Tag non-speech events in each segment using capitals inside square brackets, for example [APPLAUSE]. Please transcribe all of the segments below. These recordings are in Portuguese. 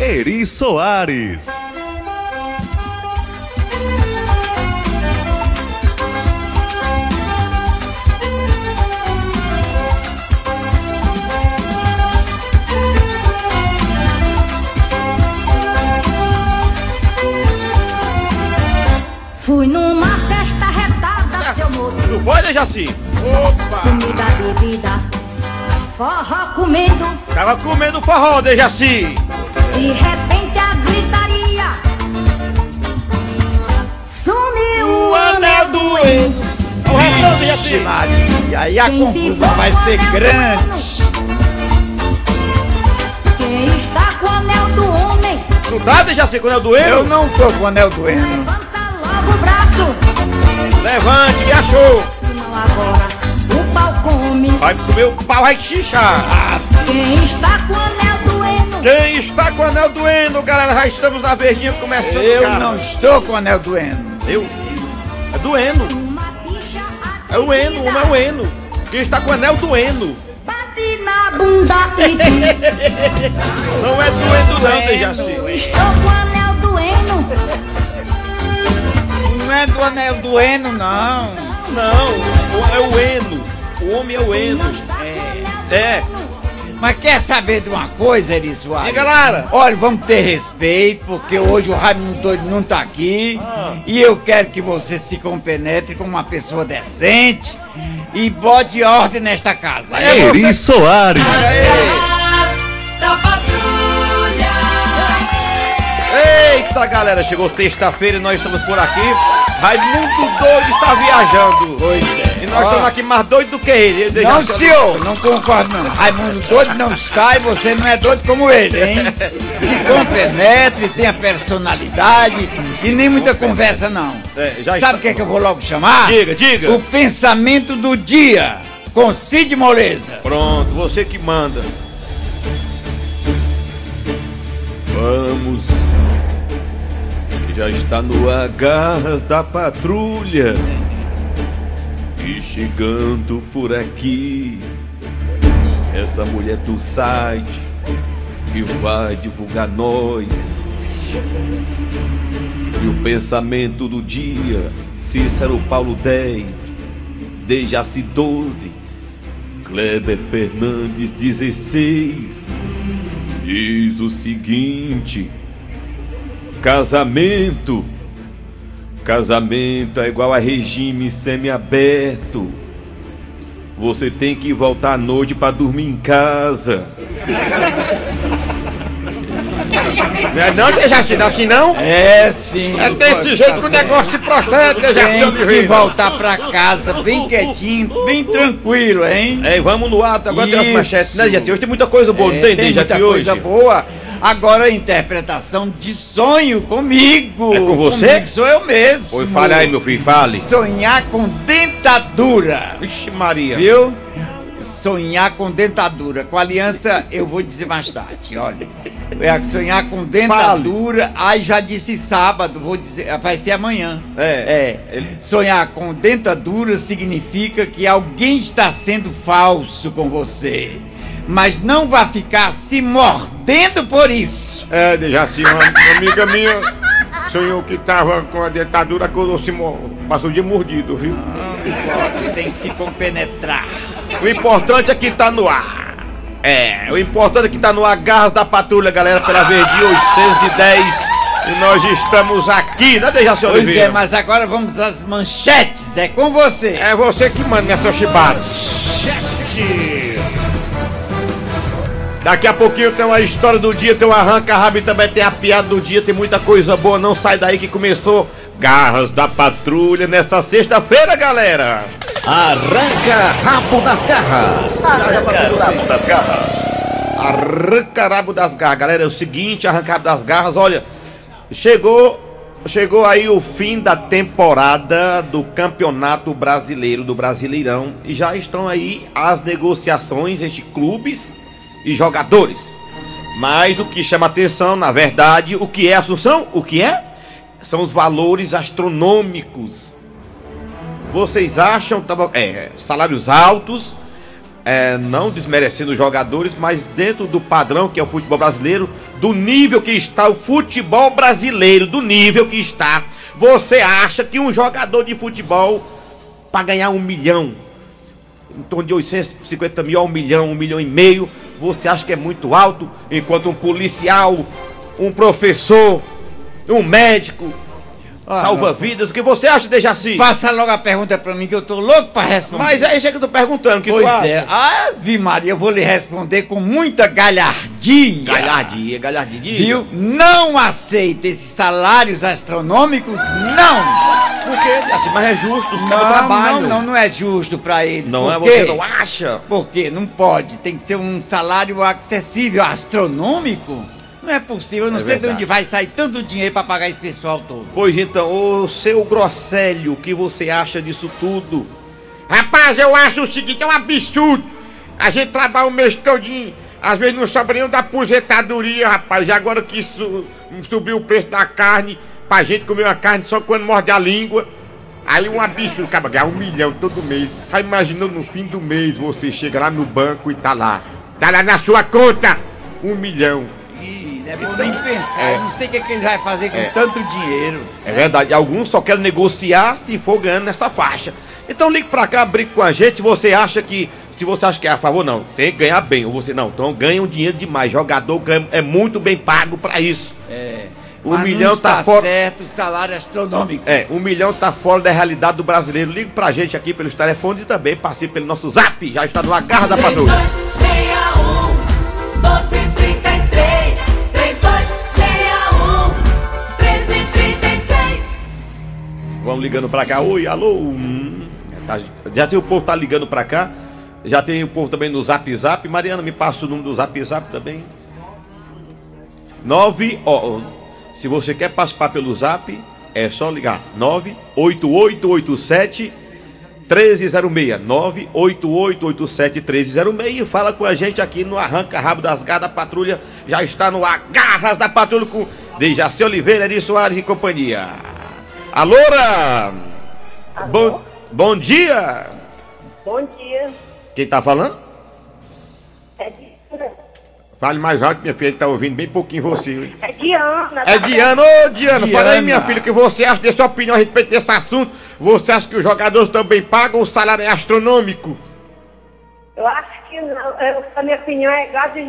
Eri Soares. Fui numa festa retada, seu moço. Tu foi, Dejaci? Comida, bebida, forró comendo. Tava comendo forró, Dejaci. De repente a gritaria sumiu o anel do eno. O resto, Dejaci. Maria, aí a confusão vai ser grande. Quem está com o anel do homem, Tu tá, Dejaci, com o anel do Eu não tô com o anel doendo. levanta logo o braço. Levante, me achou. Não agora, o pau come. Vai comer o pau, vai xixar. Quem está com o anel Quem está com o anel do Eno, galera? Já estamos na verdinha começando. Eu cara. não estou com o anel doendo. Eu? É do Eno. uma bicha É o Eno, não é o Eno. Quem está com o anel do Eno. Bate na bunda e diz Não é do Eno, não, Dejaci. Estou com o anel do eno. Não é do anel doendo, não. Não, o- é o Eno. O homem é o Eno. É. É. Mas quer saber de uma coisa, Eri Soares? Diga, Lara. Olha, vamos ter respeito, porque hoje o Raimundo Doido não tá aqui. E eu quero que você se compenetre com uma pessoa decente e bote ordem nesta casa. É Eri você- Soares. da patrulha. Eita, galera, chegou sexta-feira e nós estamos por aqui. Raimundo doido está viajando. Pois é. E nós estamos aqui mais doido do que ele. Não, senhor, não concordo não. Raimundo doido não está e você não é doido como ele, hein? Se compenetre, tenha personalidade e nem muita conversa não. É, já Sabe o que, é que eu vou logo chamar? Diga, diga. O pensamento do dia, com Cid Moleza. Pronto, você que manda. Vamos. Já está no ar garras da patrulha. E chegando por aqui, essa mulher do site que vai divulgar nós. E o pensamento do dia, Cícero Paulo 10, Dejaci 12, Kleber Fernandes 16 diz o seguinte: casamento, casamento é igual a regime semiaberto. Você tem que voltar à noite para dormir em casa. [LAUGHS] Não é não, Dejaci, é assim não? É sim. É desse jeito que o negócio se procede, Dejaci Tem que Oliveira. voltar pra casa bem quietinho, bem tranquilo, hein? É, vamos no ato, agora tem Isso. né, Dejaci? Hoje tem muita coisa boa, não É, tem, tem Dejaci, muita hoje? coisa boa. Agora a interpretação de sonho comigo. É com você? Comigo sou eu mesmo. Oi, fale aí, meu filho, fale. Sonhar com dentadura. Vixe Maria. Viu? Sonhar com dentadura. Com aliança, eu vou dizer mais tarde. Olha. É sonhar com dentadura. Ai, já disse sábado, vou dizer. Vai ser amanhã. É. É. Sonhar com dentadura significa que alguém está sendo falso com você. Mas não vá ficar se mordendo por isso. É, Dejaci, uma, uma amiga minha sonhou que tava com a dentadura quando se passou de mordido, viu? Não pode, tem que se compenetrar. O importante é que tá no ar. É, o importante é que tá no ar Garras da Patrulha, galera, pela Verdi 810. E nós estamos aqui, né, Dejaci Pois Oliveira? é, mas agora vamos às manchetes. É com você. É você que manda nessa chibata. Daqui a pouquinho tem uma história do dia, tem um arranca-rabo e também tem a piada do dia, tem muita coisa boa. Não sai daí que começou Garras da Patrulha nessa sexta-feira, galera. Arranca rabo das garras. das garras. Arranca rabo das garras. Galera, é o seguinte, arranca rabo das garras, olha, chegou chegou aí o fim da temporada do Campeonato Brasileiro do Brasileirão e já estão aí as negociações entre clubes e jogadores. Mas o que chama atenção, na verdade, o que é Assunção? O que é? São os valores astronômicos. Vocês acham tava, é, salários altos, é, não desmerecendo os jogadores, mas dentro do padrão que é o futebol brasileiro, do nível que está o futebol brasileiro, do nível que está, você acha que um jogador de futebol, para ganhar um milhão, em torno de 850 mil a um milhão, um milhão e meio, você acha que é muito alto, enquanto um policial, um professor, um médico, Ah, salva vidas, o que você acha, Dejaci? Faça logo a pergunta pra mim que eu tô louco pra responder. Mas é isso que eu tô perguntando, que Pois é. Ave Maria, eu vou lhe responder com muita galhardia. Galhardia, galhardia. Viu? Não aceito esses salários astronômicos, não! Por quê? Dejaci? Mas é justo, os caras Não, trabalham. não, não, não é justo pra eles. Não é, você não acha? Por quê? Não pode. Tem que ser um salário acessível, astronômico. Não é possível. Eu não É sei de verdade. onde vai sair tanto dinheiro pra pagar esse pessoal todo. Pois então, ô seu Grosselho, o que você acha disso tudo? Rapaz, eu acho o seguinte, é um absurdo. A gente trabalha o mês todinho, às vezes não sobra nenhum da aposentadoria, rapaz. E agora que su- subiu o preço da carne, pra gente comer uma carne só quando morde a língua. Aí um absurdo, acaba ganhar um milhão todo mês. Aí imaginou no fim do mês você chega lá no banco e tá lá. Tá lá na sua conta, um milhão. É bom nem pensar. Eu não sei o que, é que ele vai fazer com tanto dinheiro. É verdade, alguns só querem negociar se for ganhando nessa faixa. Então ligue pra cá, brigue com a gente você acha que. Se você acha que é a favor, não. Tem que ganhar bem. Ou você não. Então ganha um dinheiro demais. Jogador ganha- é muito bem pago pra isso. É. Um Mas milhão tá está fora- certo, salário astronômico. É, um milhão tá fora da realidade do brasileiro. Ligue pra gente aqui pelos telefones e também participe pelo nosso zap. Já está no Agarra da Patrulha. Vamos ligando pra cá. Oi, alô. Tá- já tem o povo tá ligando pra cá. Já tem o povo também no Zap Zap. Mariana, me passa o número do Zap Zap também. 9, ó, se você quer participar pelo Zap, é só ligar 98887 1306 98887 1306 e fala com a gente aqui no Arranca Rabo das Garras da Patrulha. Já está no Agarras da Patrulha com Dejaci Oliveira, Eri Soares e companhia. Alora! Bom, bom dia! Bom dia. Quem tá falando? É, Di- Fale mais alto, minha filha, ele tá ouvindo bem pouquinho você. hein? é Diana. É Diana, ô Diana, fala aí Diana. minha filha, o que você acha dessa opinião a respeito desse assunto? Você acha que os jogadores também pagam, o salário é astronômico? Eu acho que não. Eu, a minha opinião é igual de,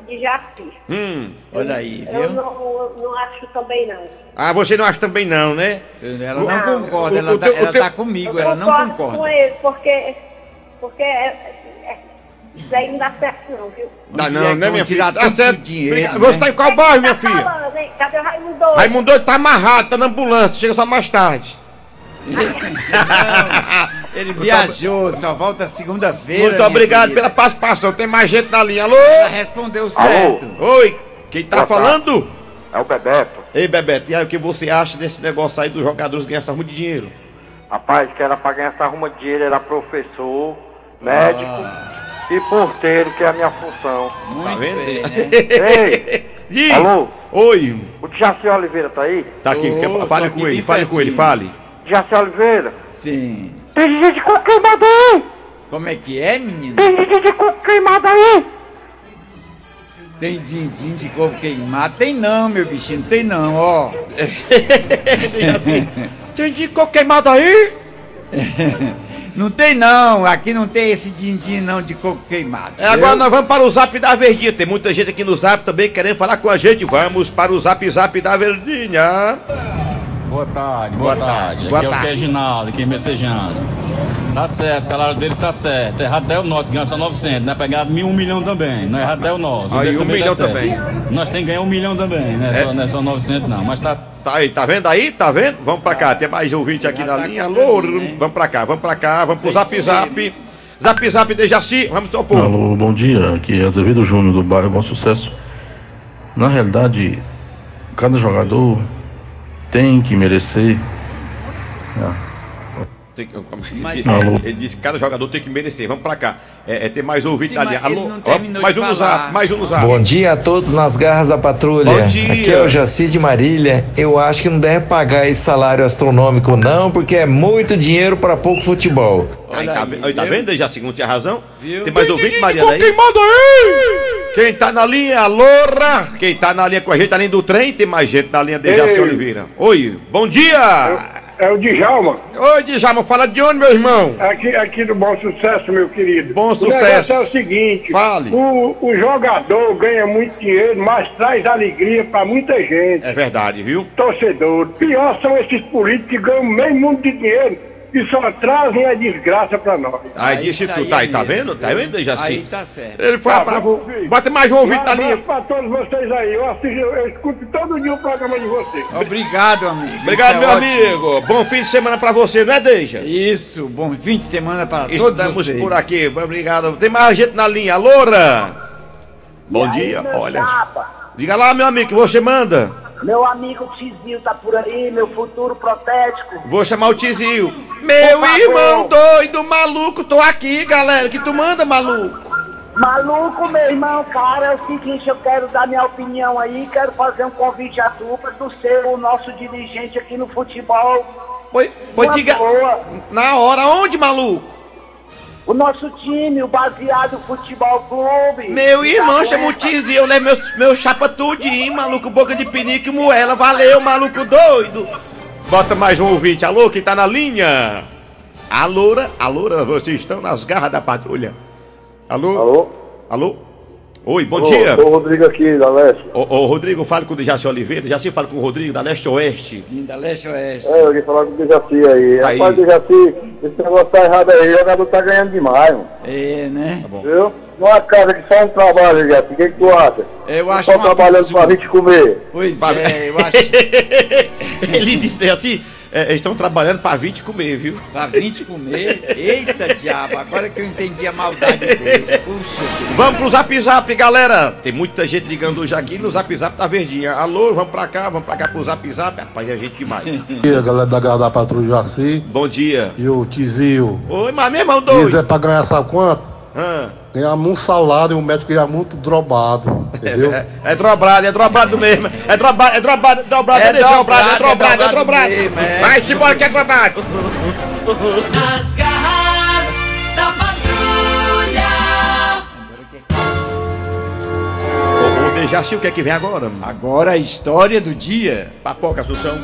de Jaci. Hum. Olha aí, Eu viu? não, eu não acho também não. Ah, você não acha também não, né? Ela não Não. concorda, O- ela, o tá, teu- o ela tá comigo, Eu ela não concorda. com ele, porque. Porque é, é- isso aí não dá certo não, viu? Dá não, é que né, vão minha filha? tirar Tá certo. dinheiro, né? Você tá em qual bairro, minha Tá filha? falando, hein? Cadê o Raimundo? Raimundo tá amarrado, tá na ambulância, chega só mais tarde. [LAUGHS] Ele viajou, só volta segunda-feira. Muito obrigado querida. pela participação, tem mais gente na linha. Alô? Ela respondeu certo. Oi, quem tá Boa tarde. falando? É o Bebeto. Ei, Bebeto, e aí o que você acha desse negócio aí dos jogadores ganhar essa muito dinheiro? Rapaz, que era pra ganhar essa arruma de dinheiro, era professor, médico e porteiro, que é a minha função. Muito Tá vendo? bem, né? Ei, [LAUGHS] Diz. Alô? Oi, o Jaci Oliveira tá aí? tá aqui, tô fale com ele, fale com ele, fale. Jaci Oliveira? Sim. Tem gente com queimada aí! Como é que é, menino? Tem gente com queimada aí! Tem din-din de corpo queimado? Tem não, meu bichinho, tem não, ó. [LAUGHS] Tem de coco queimado aí? [LAUGHS] Não tem não, aqui não tem esse din-din não de coco queimado. É, agora nós vamos para o Zap da Verdinha. Tem muita gente aqui no Zap também querendo falar com a gente. Vamos para o Zap Zap da Verdinha. Boa tarde, Boa boa, tarde, tarde. boa Aqui é o Reginaldo, aqui em Messejano. Tá certo, o salário deles tá certo. É errado até o nosso, ganha só 900, né? Pegar mil, um milhão também. Não é errado até o nosso. Aí, um também milhão tá certo. também. Nós tem que ganhar um milhão também, né? É. Só, não é só 900 não, mas tá... Tá aí, tá vendo aí? Tá vendo? Vamos pra cá, tem mais ouvinte aqui na tá linha. Alô, né? vamos pra cá, vamos pra cá, vamos pro É Zap Zap. Zap Zap de Jaci, vamos ao povo. Alô, bom dia. Aqui é Azevedo Júnior do bairro Bom Sucesso. Na realidade, cada jogador tem que merecer. Ah, Tem que- como ele, Mas- disse, Alô? ele disse que cada jogador tem que merecer. Vamos pra cá. É, é, tem mais Sim, mas ele Alô? não Ó, mais um zap, mais um zap. Bom dia a todos nas garras da patrulha. Bom dia. Aqui é o Jaci de Marília. Eu acho que não deve pagar esse salário astronômico, não, porque é muito dinheiro para pouco futebol. Aí, Olha tá, aí, vendo? Aí, tá vendo? Já segundo tinha razão. Viu? Tem mais ouvinte, Maria, daí? Quem manda aí? Quem tá na linha, Loura? Quem tá na linha com a gente, na linha do trem, tem mais gente na linha de Jaci Ei. Oliveira. Oi, bom dia! É o Djalma, Oi, Djalma, fala de onde, meu irmão? aqui, aqui do Bom Sucesso, meu querido. Bom O sucesso. negócio é o seguinte: Fale. O, o jogador ganha muito dinheiro, mas traz alegria pra muita gente. É verdade, viu? Torcedor. Pior são esses políticos que ganham meio mundo de dinheiro e só trazem a desgraça pra nós. Aí Ah, disse tu, aí tá é aí, tá vendo? Tá vendo, Jaci? Aí tá certo. Ele foi Tá pra... Bota mais um ouvinte Um na linha. pra todos vocês aí. Eu, assisto, eu escuto todo dia o programa de vocês. Obrigado, amigo. Obrigado, Isso é meu ótimo. amigo. Bom fim de semana pra você, não é, Deja? Isso, bom fim de semana para todos Estamos vocês. por aqui, obrigado. Tem mais gente na linha. Loura! Bom dia, olha. Diga lá, meu amigo, que você manda. Meu amigo Tizio tá por aí, meu futuro protético. Vou chamar o Tizio. Meu irmão doido, maluco, tô aqui, galera. Que tu manda, maluco? Maluco, meu irmão, cara, é o seguinte, eu quero dar minha opinião aí, quero fazer um convite a tu pra tu ser o nosso dirigente aqui no futebol. Foi, foi diga. boa. Na hora, onde, maluco? O nosso time, o Baseado Futebol Clube. Meu irmão, chama o? Tizio, eu levo meu, meu chapa tudinho, maluco, boca de pinico e moela. Valeu, maluco doido. Bota mais um ouvinte. Alô, quem tá na linha? A Loura, a Loura, vocês estão nas garras da patrulha. Alô? Alô? Alô? Oi, bom Ô, dia. Ô, Rodrigo aqui, da Leste. Ô, ô, Rodrigo, falo com o Jaci Oliveira. Jaci fala com o Rodrigo da Leste Oeste. Sim, da Leste Oeste. É, eu ia falar com o Dejaci aí. Aí. Rapaz, Dejaci, esse negócio tá errado aí. O jogador tá ganhando demais, mano. É, né? Viu? Numa casa que só um trabalho, Dejaci. O que, que tu acha? Eu acho Só um trabalhando absurdo. pra gente comer. Pois Pra- é, eu acho [LAUGHS] Ele disse assim: é, eles estão trabalhando pra 20 comer, viu? pra 20 comer. Eita diabo, agora que eu entendi a maldade dele. Puxa. Vamos pro zap zap, galera. Tem muita gente ligando hoje aqui no zap zap tá verdinha. Alô, vamos pra cá, vamos pra cá pro zap zap. Rapaz, é gente demais. Bom dia, galera da Garra da Patrulha Jaci. Bom dia. E o Tizio. Oi, mas meu irmão doido. Quiser pra ganhar sabe quanto? Ah, Ganhar muito salário e o médico ganhar muito drobado. Entendeu? [LAUGHS] é, é dobrado, é dobrado mesmo. É dobrado, é dobrado, É é dobrado, é dobrado, dobrado, é é dobrado. é. Vai-se embora que é dobrado. Nas garras da patrulha. Ô, ô, Dejaci, o que é que vem agora? Agora a história do dia. Papoca, Assunção.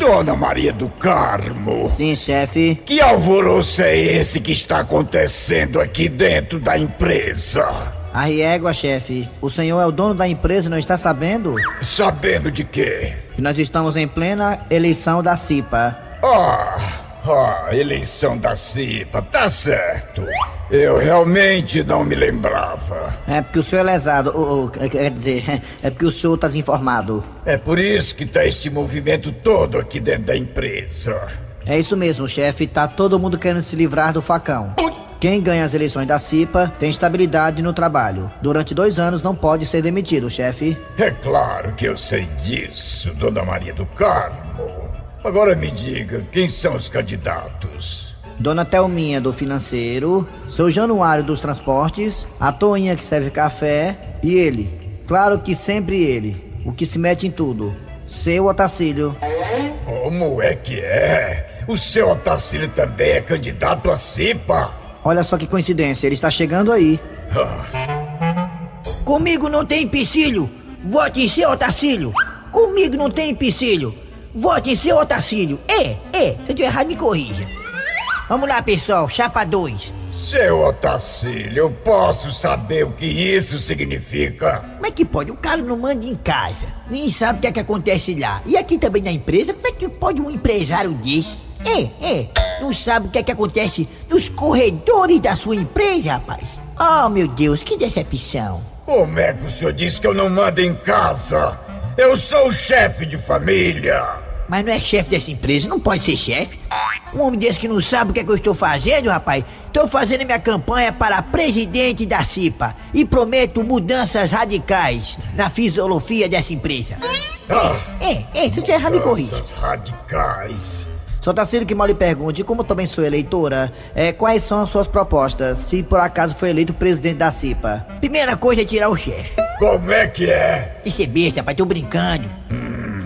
Dona Maria do Carmo, Sim, chefe. que alvoroço é esse que está acontecendo aqui dentro da empresa? A régua, chefe. O senhor é o dono da empresa e não está sabendo? Sabendo de quê? Que nós estamos em plena eleição da CIPA. Ah, ah, eleição da CIPA, tá certo. Eu realmente não me lembrava. É porque o senhor é lesado. ou- ou, quer dizer, é porque o senhor está desinformado. É por isso que tá este movimento todo aqui dentro da empresa. É isso mesmo, chefe. Tá todo mundo querendo se livrar do facão. Quem ganha as eleições da CIPA tem estabilidade no trabalho. Durante dois anos não pode ser demitido, chefe. É claro que eu sei disso, Dona Maria do Carmo. Agora me diga, quem são os candidatos? Dona Thelminha do financeiro, seu Januário dos transportes, a Toinha que serve café e ele. Claro que sempre ele, o que se mete em tudo. Seu Otacílio. Como é que é? O seu Otacílio também é candidato a CIPA? Olha só que coincidência, ele está chegando aí. Comigo não tem empecilho. Vote em seu Otacílio. Comigo não tem empecilho. Vote em seu Otacílio. É, é. Se eu errado, me corrija. Vamos lá, pessoal. Chapa 2. Seu Otacílio, eu posso saber o que isso significa? Como é que pode? O cara não manda em casa. Nem sabe o que é que acontece lá. E aqui também na empresa, como é que pode um empresário desse? É, é. Não sabe o que é que acontece nos corredores da sua empresa, rapaz. Oh, meu Deus, que decepção. Como é que o senhor disse que eu não mando em casa? Eu sou o chefe de família. Mas não é chefe dessa empresa, não pode ser chefe. Um homem desse que não sabe o que é que eu estou fazendo, rapaz. Estou fazendo minha campanha para presidente da CIPA e prometo mudanças radicais na fisiologia dessa empresa. Ah, É, é, se eu estiver errado, me corrija. mudanças radicais. Só Tarcílio que mal lhe pergunte, como também sou eleitora, é, quais são as suas propostas, se por acaso for eleito presidente da CIPA? Primeira coisa é tirar o chefe. Como é que é? Isso é besta, pai, tô brincando.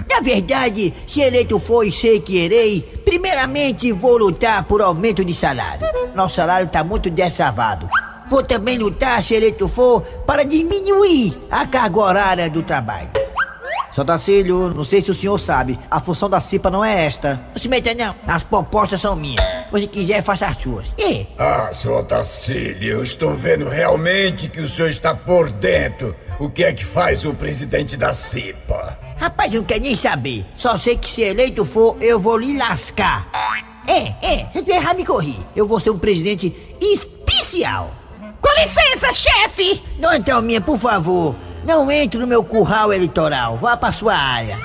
Na verdade, se eleito for e sei que irei, primeiramente vou lutar por aumento de salário. Nosso salário tá muito desavado. Vou também lutar, se eleito for, para diminuir a carga horária do trabalho. Seu Tacílio, não sei se o senhor sabe, a função da CIPA não é esta. Não se meta não, as propostas são minhas. Se você quiser, faça as suas. E? Ah, seu Otacílio, eu estou vendo realmente que o senhor está por dentro. O que é que faz o presidente da CIPA? Rapaz, eu não quero nem saber. Só sei que se eleito for, eu vou lhe lascar. É, é, se tu errar, me corri. Eu vou ser um presidente especial. Com licença, chefe! Não, Thelminha, por favor. Não entre no meu curral eleitoral. Vá pra sua área.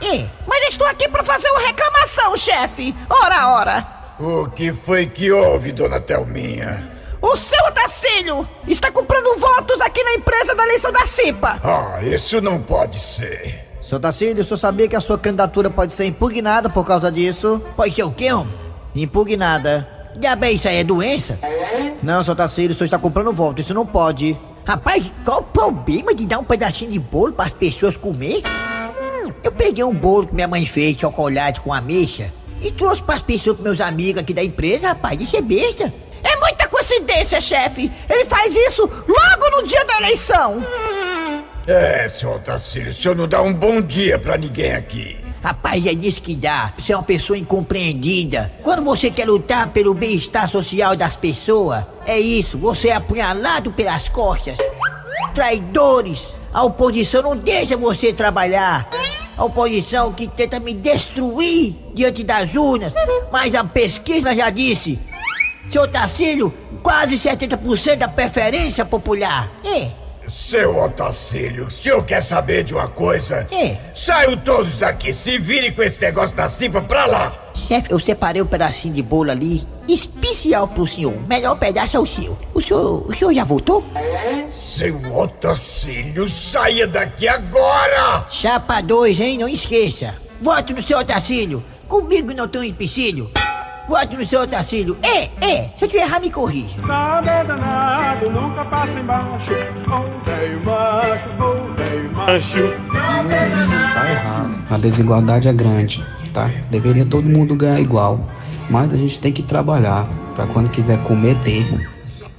É, Mas estou aqui para fazer uma reclamação, chefe. Ora, ora. O que foi que houve, dona Thelminha? O seu Otacílio está comprando votos aqui na empresa da eleição da CIPA. Ah, isso não pode ser. Seu Tacílio, o senhor sabia que a sua candidatura pode ser impugnada por causa disso? Pode ser o quê, homem? Impugnada. Já bem, isso aí é doença? Não, seu Tacílio, o senhor está comprando voto, isso não pode. Rapaz, qual o problema de dar um pedacinho de bolo para as pessoas comer? Eu peguei um bolo que minha mãe fez, chocolate com ameixa, e trouxe para as pessoas, pros meus amigos aqui da empresa, rapaz, isso é besta. É muita coincidência, chefe. Ele faz isso logo no dia da eleição. É, seu Otacílio, o senhor não dá um bom dia pra ninguém aqui. Rapaz, é disso que dá. Você é uma pessoa incompreendida. Quando você quer lutar pelo bem-estar social das pessoas, é isso, você é apunhalado pelas costas. Traidores! A oposição não deixa você trabalhar. A oposição que tenta me destruir diante das urnas. Mas a pesquisa já disse. Seu Tacílio, quase 70% da preferência popular. É. Seu Otacílio, o senhor quer saber de uma coisa? É. Saiam todos daqui, se virem com esse negócio da CIPA pra lá. Chefe, eu separei um pedacinho de bolo ali, especial pro senhor. O melhor pedaço é o seu. O senhor, o senhor já voltou? Seu Otacílio, saia daqui agora! Chapa 2, hein? Não esqueça. Vote no seu Otacílio. Comigo não tem um empecilho. No seu Otacílio. É, é. Se eu te errar, me corrija. Nada danado, nunca passa embaixo. Macho, macho. Tá errado. A desigualdade é grande, tá? Deveria todo mundo ganhar igual. Mas a gente tem que trabalhar pra quando quiser comer ter.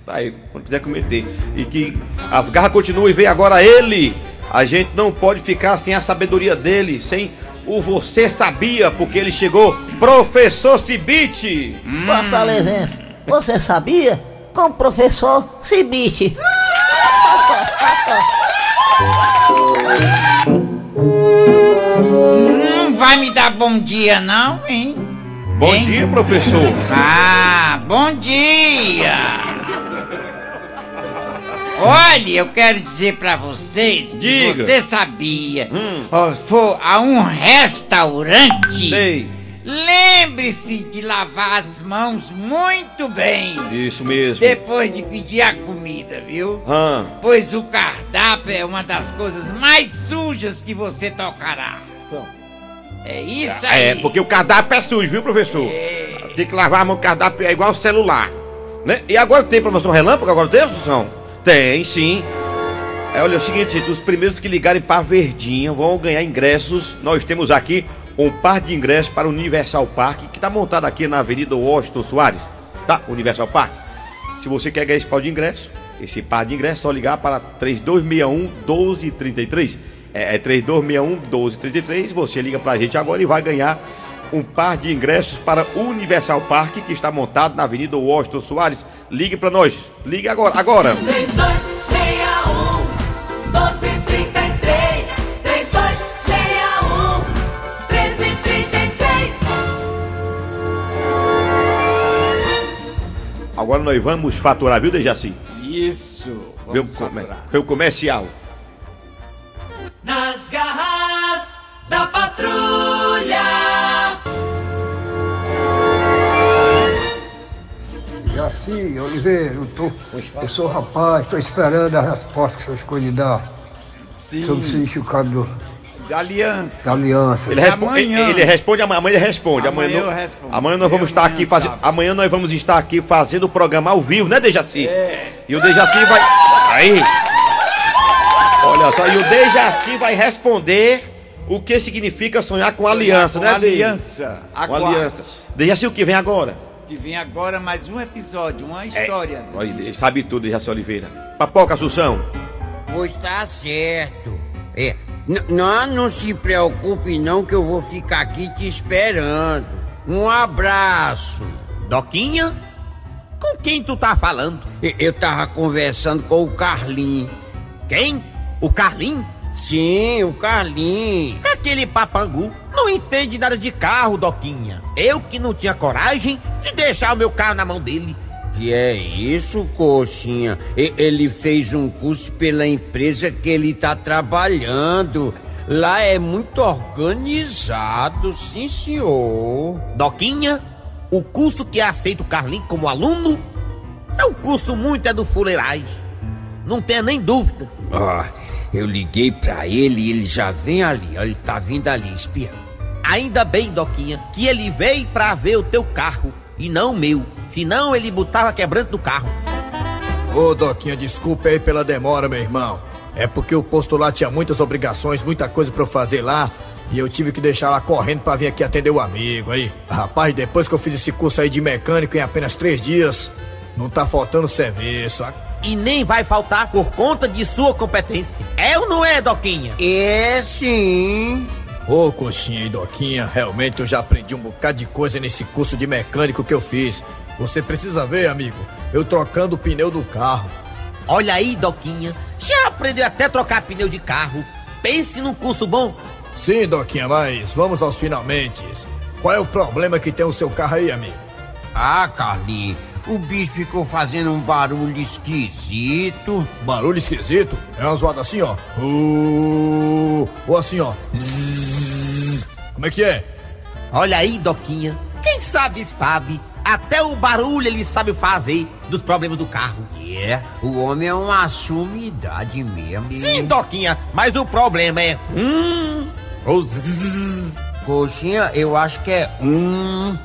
Tá aí, quando quiser cometer. E que as garras continuem, vem agora ele. A gente não pode ficar sem a sabedoria dele, sem o você sabia, porque ele chegou, professor Cibite. Fortalezense, você sabia? Com o professor Cibite. Não vai me dar bom dia, não, hein? Bom Hein? dia, professor. Ah, bom dia! Olha, eu quero dizer pra vocês que Diga. você sabia, ó, for a um restaurante, Sei. Lembre-se de lavar as mãos muito bem Isso mesmo. depois de pedir a comida, viu? Hã? Pois o cardápio é uma das coisas mais sujas que você tocará. É isso aí. É, porque o cardápio é sujo, viu, professor? Tem que lavar a mão, o cardápio é igual o celular. Né? E agora tem promoção relâmpago? Agora tem, Assunção? Tem, sim. É, olha, é o seguinte, os primeiros que ligarem para Verdinha vão ganhar ingressos. Nós temos aqui um par de ingressos para o Universal Park, que está montado aqui na Avenida Washington Soares, tá? Universal Park. Se você quer ganhar esse par de ingressos, esse par de ingressos, é só ligar para 3261 1233. É, é 3261 1233. Você liga pra gente agora e vai ganhar um par de ingressos para o Universal Park, que está montado na Avenida Washington Soares. Ligue para nós. Ligue agora, agora. 3261 Agora nós vamos faturar, viu, Dejaci? Isso. Viu como é? Foi o comercial. Nas garras da patrulha Jaci, Oliveira, eu, tô, eu sou rapaz, estou esperando a resposta que vocês escolhem dar Sim. sobre o significado do, Aliança. Aliança. Ele, respo- Amanhã. ele responde amanhã, amanhã ele responde. Amanhã Amanhã, eu não- respondo. amanhã nós vamos estar amanhã aqui fazendo. Amanhã nós vamos estar aqui fazendo o programa ao vivo, né, Dejaci? É. E o Dejaci vai. Aí! Olha só, e o Dejaci vai responder o que significa sonhar com Sonhar aliança, com né, Dejaci? aliança. Com aliança. Dejaci, o que vem agora? Que vem agora mais um episódio, uma É. história. Olha, ele sabe tudo, Dejaci Oliveira. Papoca, Assunção. Pois tá certo. É, não, não se preocupe não que eu vou ficar aqui te esperando. Um abraço. Doquinha? Com quem tu tá falando? E- Eu tava conversando com o Carlinho. Quem? O Carlinho? Sim, o Carlinho. Aquele papangu não entende nada de carro, Doquinha. Eu que não tinha coragem de deixar o meu carro na mão dele. Que é isso, coxinha? E- Ele fez um curso pela empresa que ele tá trabalhando. Lá é muito organizado, sim, senhor. Doquinha, o curso que aceita o Carlinho como aluno é um curso muito é do fuleirais. Não tenha nem dúvida. Ó, eu liguei pra ele e ele já vem ali. Ele tá vindo ali, espia. Ainda bem, Doquinha, que ele veio pra ver o teu carro e não o meu. Senão ele botava quebrando do carro. Ô, Doquinha, desculpa aí pela demora, meu irmão. É porque o posto lá tinha muitas obrigações, muita coisa pra eu fazer lá. E eu tive que deixar lá correndo pra vir aqui atender o amigo aí. Rapaz, depois que eu fiz esse curso aí de mecânico em apenas três dias, não tá faltando serviço. E nem vai faltar por conta de sua competência. É ou não é, Doquinha? É sim. Ô, Coxinha e Doquinha, realmente eu já aprendi um bocado de coisa nesse curso de mecânico que eu fiz. Você precisa ver, amigo, eu trocando o pneu do carro. Olha aí, Doquinha, já aprendeu até trocar pneu de carro. Pense num curso bom. Sim, Doquinha, mas vamos aos finalmente. Qual é o problema que tem o seu carro aí, amigo? Ah, Carlinhos, o bicho ficou fazendo um barulho esquisito. Barulho esquisito? É uma zoada assim, ó. Uh, ou assim, ó. Zzz. Como é que é? Olha aí, Doquinha, quem sabe, sabe. Até o barulho ele sabe fazer dos problemas do carro. É, o homem é uma sumidade mesmo. Sim, Doquinha, mas o problema é. Hum. Ou zzz. Coxinha, eu acho que é um.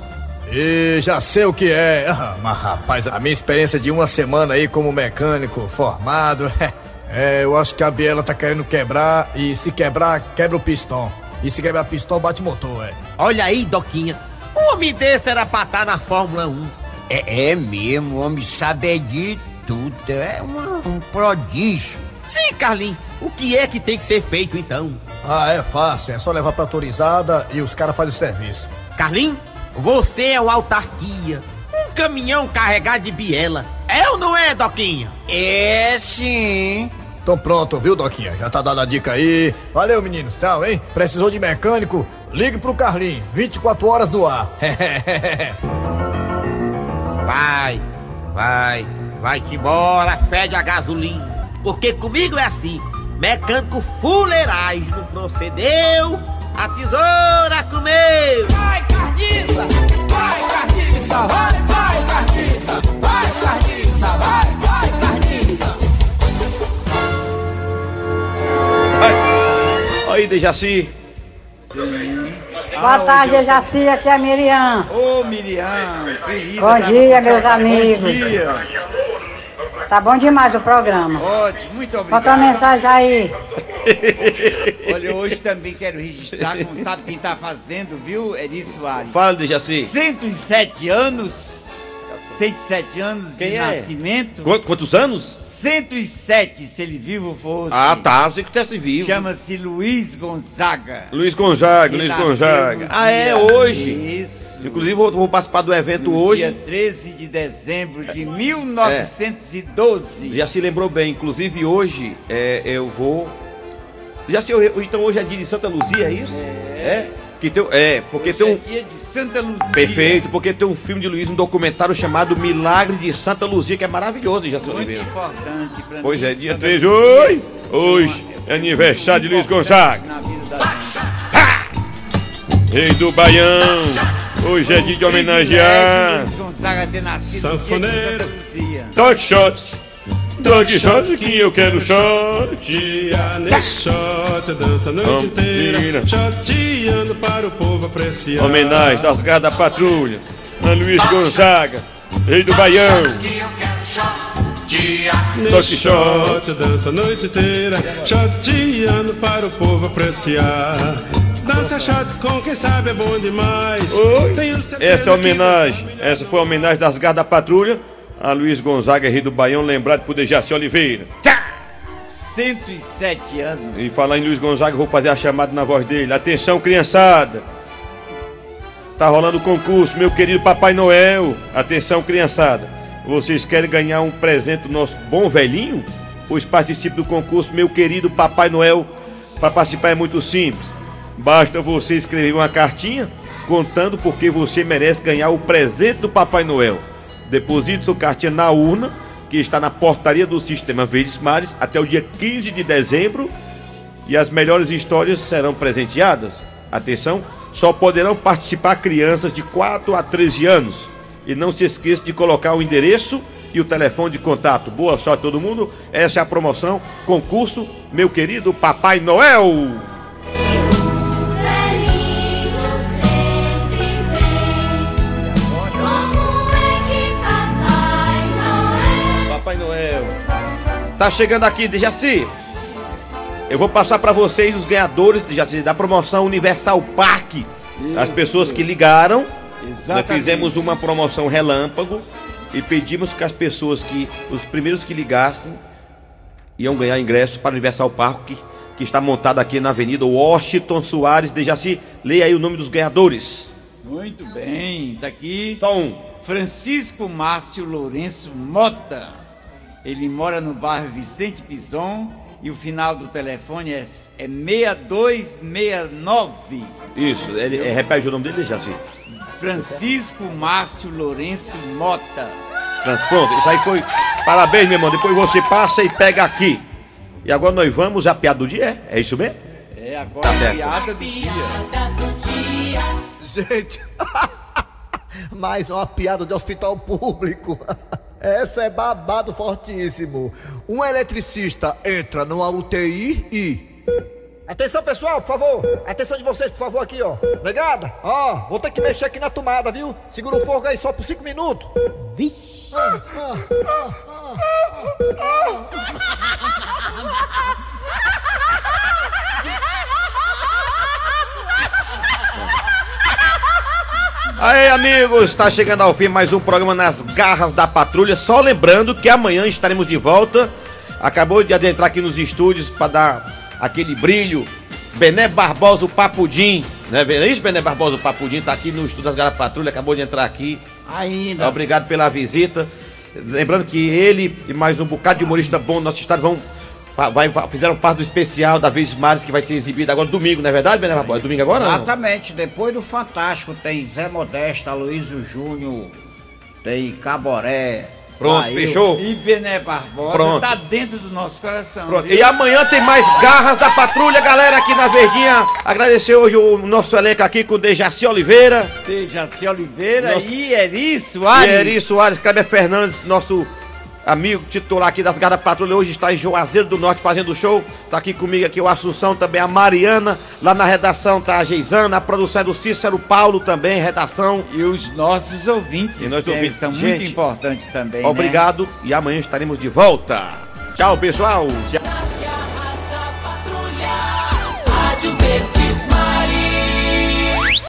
E já sei o que é. Ah, mas rapaz, a minha experiência de uma semana aí como mecânico formado, [LAUGHS] é, eu acho que a biela tá querendo quebrar e se quebrar, quebra o pistão. E se quebrar pistão, bate motor, é. Olha aí, Doquinha, um homem desse era pra estar na Fórmula 1. É, é mesmo, o homem sabe é de tudo. É uma- um prodígio. Sim, Carlinhos, o que é que tem que ser feito então? Ah, é fácil, é só levar pra autorizada e os caras fazem o serviço. Carlinhos, você é o autarquia. Um caminhão carregado de biela. É ou não é, Doquinha? É sim. Então pronto, viu, Doquinha? Já tá dada a dica aí. Valeu, meninos. Tchau, hein? Precisou de mecânico? Ligue pro Carlinho. 24 horas no ar. [LAUGHS] Vai, vai, vai-te embora, fede a gasolina. Porque comigo é assim, mecânico fuleiragem não procedeu, a tesoura comeu. Vai, carniça! Vai, carniça! Vai! Vai, carniça! Aí, Dejaci. Sim. Boa tarde, Jaci, aqui é a Miriam. Ô, Miriam, querida. Bom tá dia, meus amigos. Bom dia. Tá bom demais o programa. Ótimo, muito Bota uma obrigado. mensagem aí. [LAUGHS] Olha, hoje também quero registrar, como sabe quem tá fazendo, viu, Eri Soares? Fala, Dejaci. 107 anos. 107 anos Quem de é? nascimento. Quantos, quantos anos? 107, se ele vivo fosse. Ah, tá. Você que tivesse vivo. Chama-se Luiz Gonzaga. Luiz Gonzaga, Luiz nasceu Gonzaga. Ah, é hoje. Isso. Inclusive, vou, vou participar do evento No hoje. Dia 13 de dezembro de 1912. Já se lembrou bem. Inclusive, hoje é, eu vou. Já se, eu- então hoje é dia de Santa Luzia, é isso? É. Que tem, é, porque Hoje tem um. é dia de Santa Luzia. Perfeito, porque tem um filme de Luiz, um documentário chamado Milagre de Santa Luzia, que é maravilhoso, já Muito Oliveira. importante pra Pois mim, é, dia Santa 13. Luzia. Oi! Hoje é aniversário de Luiz Gonzaga. Rei do Baião. Hoje é dia de homenagear. Luiz Gonzaga ter nascido no dia de Sanfoneiro. Santa Luzia. Toque shot. Toque short que eu quero short. Nesse dança a noite inteira. Shotando para o povo apreciar. Homenagem das garras da patrulha. A Luiz Gonzaga, rei do Baião. Nesse shot, dança a noite inteira. Shotando para o povo apreciar. Dança shot com quem sabe é bom demais. Essa é homenagem. Essa foi a homenagem das garras da patrulha. A Luiz Gonzaga, rei do Baião, lembrado por Dejaci Oliveira. 107 anos. E falar em Luiz Gonzaga, vou fazer a chamada na voz dele. Atenção, criançada. Tá rolando o concurso, meu querido Papai Noel. Atenção, criançada. Vocês querem ganhar um presente do nosso bom velhinho? Pois participe do concurso, meu querido Papai Noel. Para participar é muito simples. Basta você escrever uma cartinha contando porque você merece ganhar o presente do Papai Noel. Deposite sua cartinha na urna, que está na portaria do Sistema Verdes Mares, até o dia 15 de dezembro e as melhores histórias serão presenteadas. Atenção, só poderão participar crianças de 4 a 13 anos. E não se esqueça de colocar o endereço e o telefone de contato. Boa sorte a todo mundo. Essa é a promoção, concurso, meu querido Papai Noel. Tá chegando aqui, Dejaci. Eu vou passar pra vocês os ganhadores Dejaci, da promoção Universal Park. As pessoas que ligaram. Nós Exatamente. fizemos uma promoção relâmpago e pedimos que as pessoas que. Os primeiros que ligassem iam ganhar ingressos para o Universal Park, que, que está montado aqui na Avenida Washington Soares. Dejaci, leia aí o nome dos ganhadores. Muito bem, tá aqui. Só um. Francisco Márcio Lourenço Mota. Ele mora no bairro Vicente Pison e o final do telefone é, é 6269. Isso, ele, é, repete o nome dele, Dejaci. Francisco Márcio Lourenço Mota. Pronto, isso aí foi. Parabéns, meu irmão. Depois você passa e pega aqui. E agora nós vamos a piada do dia, é? É isso mesmo? É agora Tá a piada do dia. Gente, [LAUGHS] mais uma piada de hospital público. [LAUGHS] Essa é babado fortíssimo. Um eletricista entra numa UTI e. Atenção, pessoal, por favor. Atenção de vocês, por favor, aqui, ó. Negada? Ó, vou ter que mexer aqui na tomada, viu? Segura o fogo aí só por cinco minutos. Vixe. [LAUGHS] Aí, amigos, está chegando ao fim mais um programa nas garras da patrulha. Só lembrando que amanhã estaremos de volta. Acabou de adentrar aqui nos estúdios para dar aquele brilho. Bené Barbosa, o Papudim. Né? É isso, Bené Barbosa, o Papudim? Tá aqui no estúdio das garras da patrulha, acabou de entrar aqui. Ainda. Obrigado pela visita. Lembrando que ele e mais um bocado de humorista bom do nosso estado vão. Vai, fizeram parte do especial da Vez Mares que vai ser exibido agora domingo, não é verdade, Bené Barbosa? Domingo agora? não? Exatamente, depois do Fantástico tem Zé Modesto, Aloysio Júnior, tem Caboré. Pronto, Lael. fechou? E Bené Barbosa Pronto. tá dentro do nosso coração. Pronto. viu? E amanhã tem mais garras da patrulha, galera, aqui na Verdinha. Agradecer hoje o nosso elenco aqui com o Dejaci Oliveira. Dejaci Oliveira Nosso- e Eri E Soares. Eri Soares, Kleber Fernandes, nosso amigo titular aqui das Garras da Patrulha, hoje está em Juazeiro do Norte fazendo show. Tá aqui comigo aqui o Assunção, também a Mariana. Lá na redação tá a Geisana, a produção é do Cícero Paulo também, redação. E os nossos ouvintes, E nós que ouvintes. são Gente, muito importantes também. né? Obrigado e amanhã estaremos de volta. Tchau, pessoal. Rádio Verdes Maria.